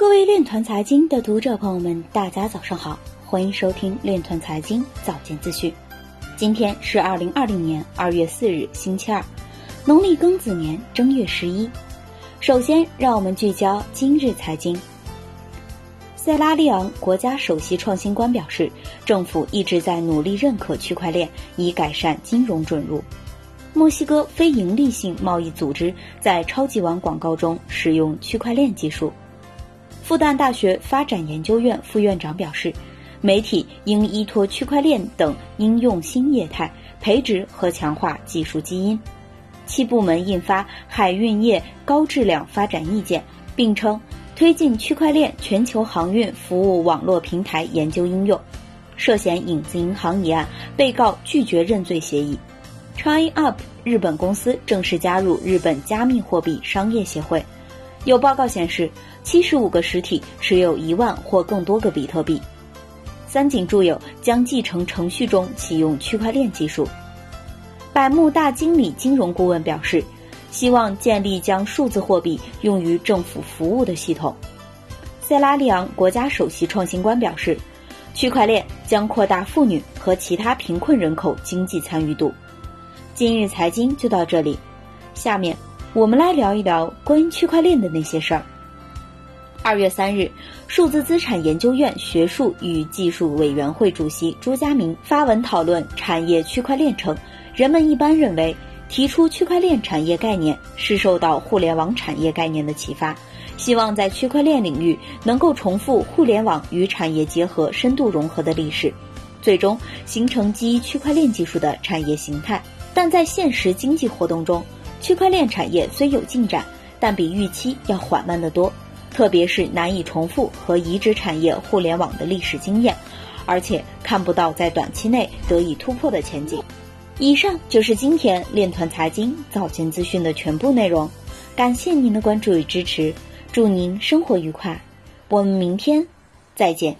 各位链团财经的读者朋友们，大家早上好，欢迎收听链团财经早间资讯。今天是二零二零年二月四日，星期二，农历庚子年正月十一。首先，让我们聚焦今日财经。塞拉利昂国家首席创新官表示，政府一直在努力认可区块链，以改善金融准入。墨西哥非营利性贸易组织在超级碗广告中使用区块链技术。复旦大学发展研究院副院长表示，媒体应依托区块链等应用新业态，培植和强化技术基因。七部门印发海运业高质量发展意见，并称推进区块链全球航运服务网络平台研究应用。涉嫌影子银行一案，被告拒绝认罪协议。TrainUp 日本公司正式加入日本加密货币商业协会。有报告显示，七十五个实体持有一万或更多个比特币。三井住友将继承程序中启用区块链技术。百慕大经理金融顾问表示，希望建立将数字货币用于政府服务的系统。塞拉利昂国家首席创新官表示，区块链将扩大妇女和其他贫困人口经济参与度。今日财经就到这里，下面。我们来聊一聊关于区块链的那些事儿。二月三日，数字资产研究院学术与技术委员会主席朱家明发文讨论产业区块链称，人们一般认为提出区块链产业概念是受到互联网产业概念的启发，希望在区块链领域能够重复互联网与产业结合、深度融合的历史，最终形成基于区块链技术的产业形态。但在现实经济活动中，区块链产业虽有进展，但比预期要缓慢得多，特别是难以重复和移植产业互联网的历史经验，而且看不到在短期内得以突破的前景。以上就是今天链团财经早间资讯的全部内容，感谢您的关注与支持，祝您生活愉快，我们明天再见。